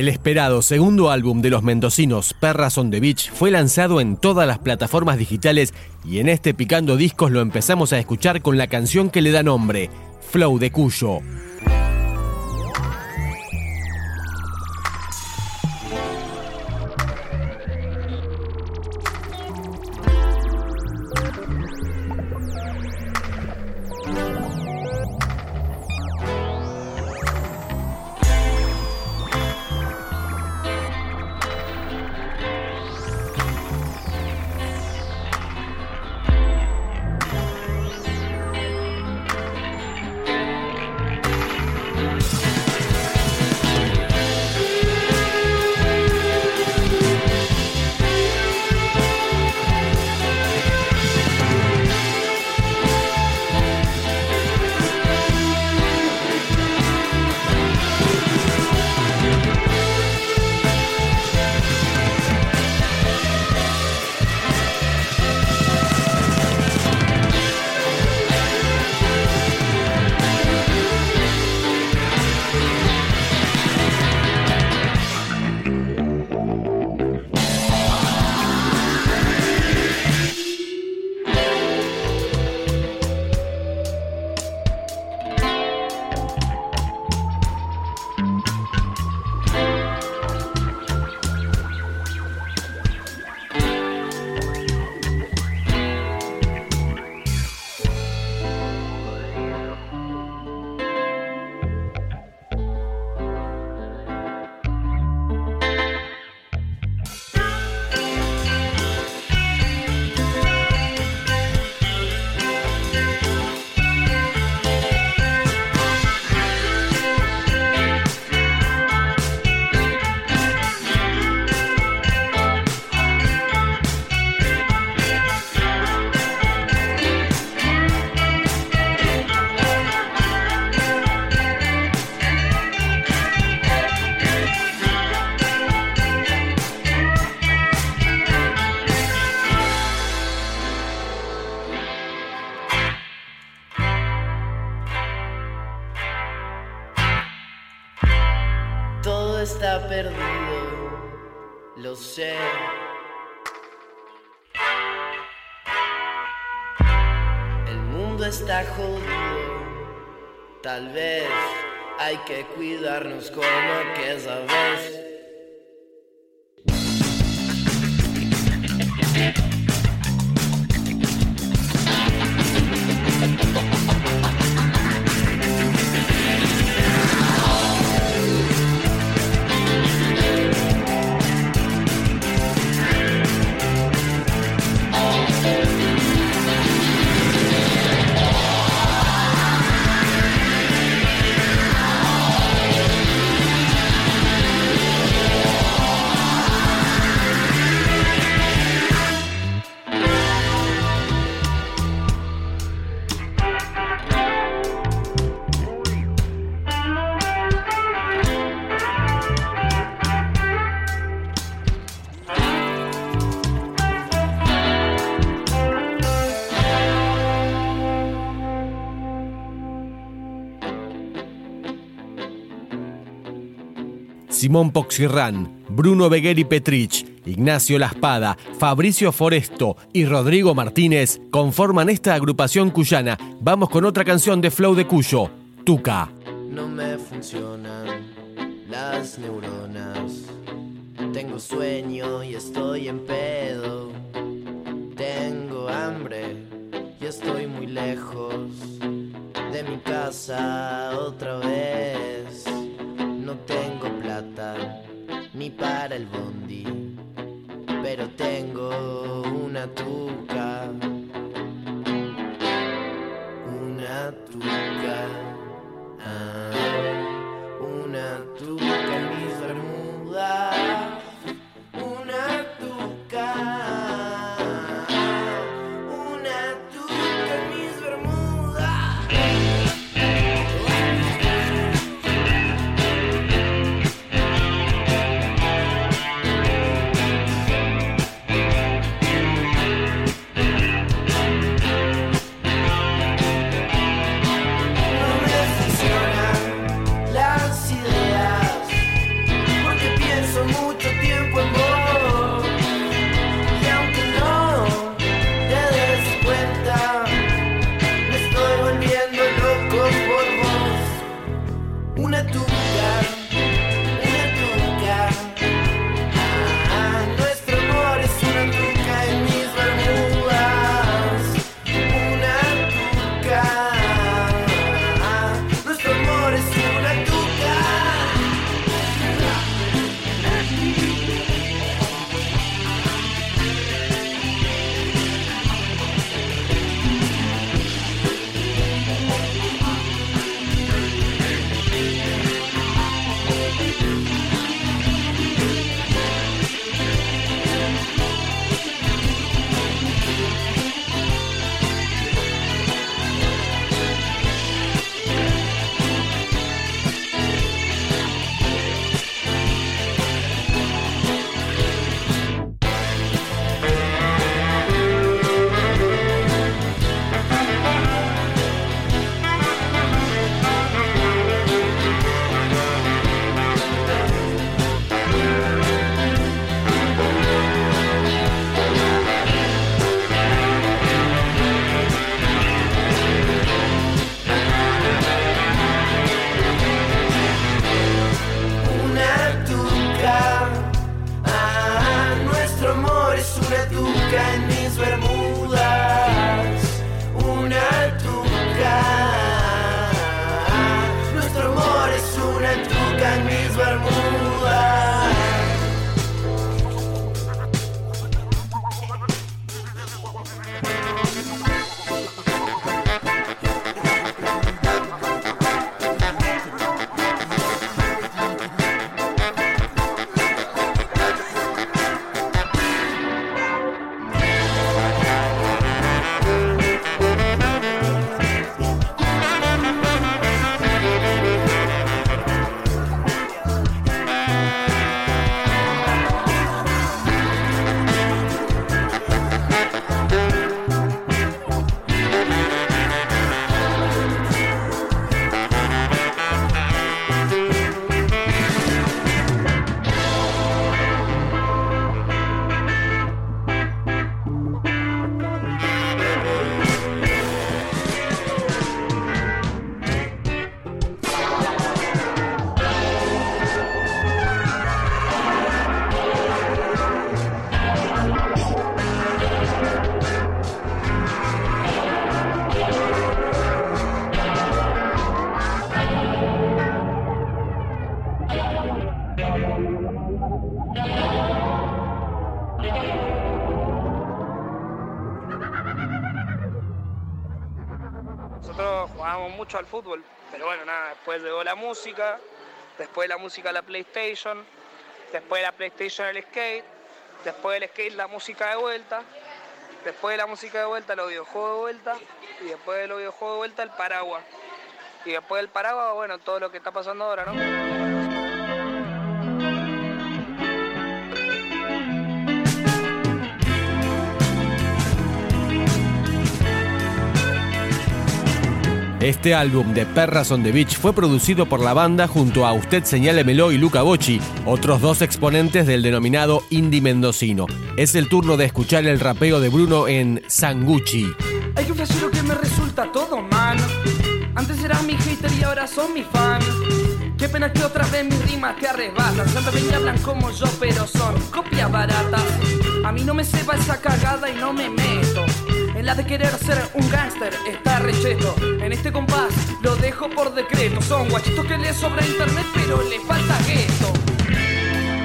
El esperado segundo álbum de los mendocinos Perras on the Beach fue lanzado en todas las plataformas digitales y en este Picando Discos lo empezamos a escuchar con la canción que le da nombre, Flow de Cuyo. Está perdido, lo sé. El mundo está jodido, tal vez hay que cuidarnos como aquella vez. Simón Poxirrán, Bruno Begueri Petrich, Ignacio Laspada, Fabricio Foresto y Rodrigo Martínez conforman esta agrupación cuyana. Vamos con otra canción de Flow de Cuyo, Tuca. No me funcionan las neuronas. Tengo sueño y estoy en pedo. Tengo hambre y estoy muy lejos de mi casa otra vez. No tengo ni para el bondi, pero tengo una tuca, Jugábamos mucho al fútbol, pero bueno, nada, después llegó la música, después de la música la PlayStation, después de la PlayStation el skate, después del skate la música de vuelta, después de la música de vuelta los videojuegos de vuelta y después de los videojuegos de vuelta el paraguas. Y después del paraguas, bueno, todo lo que está pasando ahora, ¿no? Este álbum de Perras on the Beach fue producido por la banda junto a Usted Señálemelo y Luca Bocci, otros dos exponentes del denominado indie mendocino. Es el turno de escuchar el rapeo de Bruno en Sangucci. Hay que lo que me resulta todo mal. Antes eras mi hater y ahora son mi fan. Qué pena que otra vez mis rimas te arrebatan. Ven y hablan como yo, pero son copias baratas. A mí no me sepa esa cagada y no me meto. En la de querer ser un gángster está recheto. En este compás lo dejo por decreto. Son guachitos que le sobra internet, pero le falta gueto.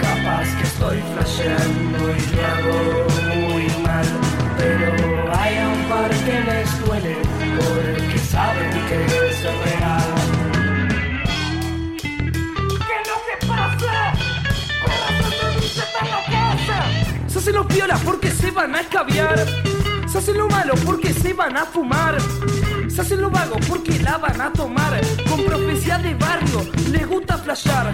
Capaz que estoy flasheando y lo hago muy mal. Pero hay un par que les duele porque saben que es real. Se hacen los piolas porque se van a escabiar. Se hacen lo malo porque se van a fumar. Se hacen lo vago porque la van a tomar. Con profecía de barrio, les gusta flashear.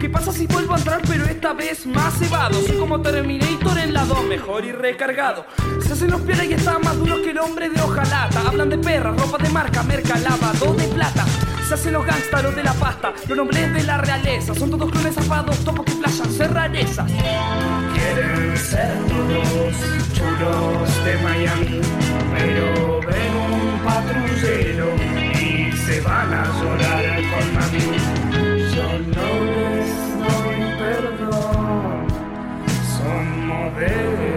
¿Qué pasa si vuelvo a entrar pero esta vez más cebado? Soy como Terminator en la 2, mejor y recargado. Se hacen los piolas y están más duros que el hombre de hojalata. Hablan de perras, ropa de marca, merca, lavado de plata. Se hacen los gangsters de la pasta, los nombres de la realeza. Son todos clones zapados, topos que flashan, ser rarezas. Quieren ser todos chulos de Miami, pero ven un patrullero y se van a llorar con mami. Yo no les doy perdón, son modelos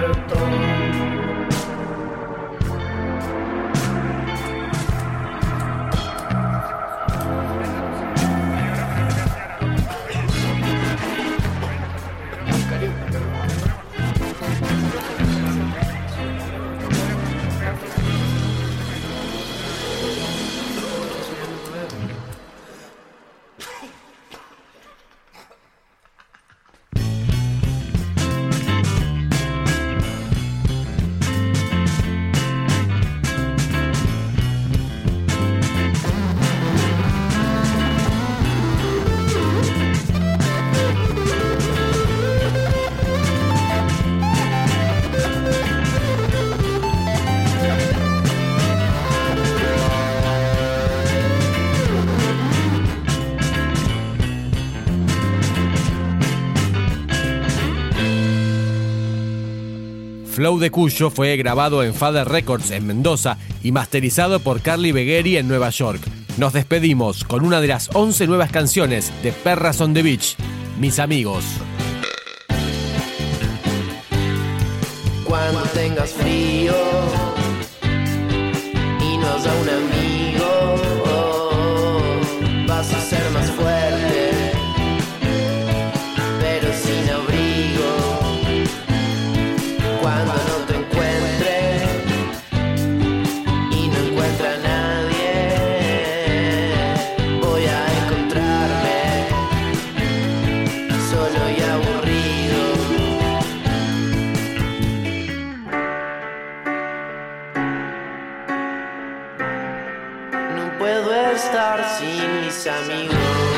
cartón. Flow de Cuyo fue grabado en Father Records en Mendoza y masterizado por Carly Begheri en Nueva York. Nos despedimos con una de las 11 nuevas canciones de Perras on the Beach, Mis amigos. Puedo estar sin mis amigos.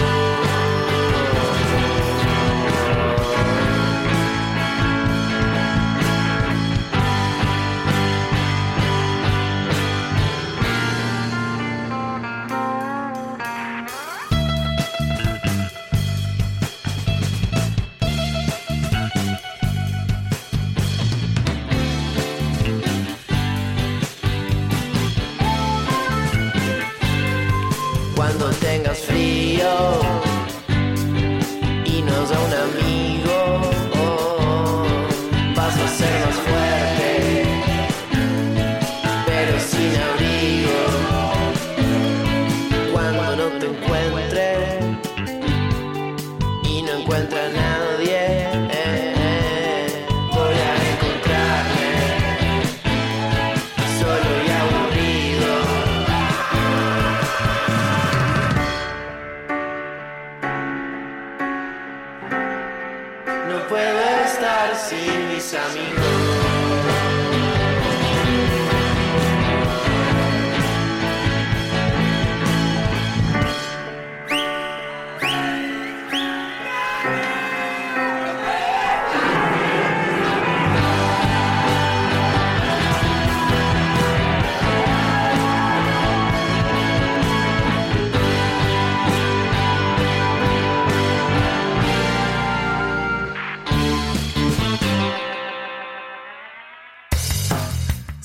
Cuando tengas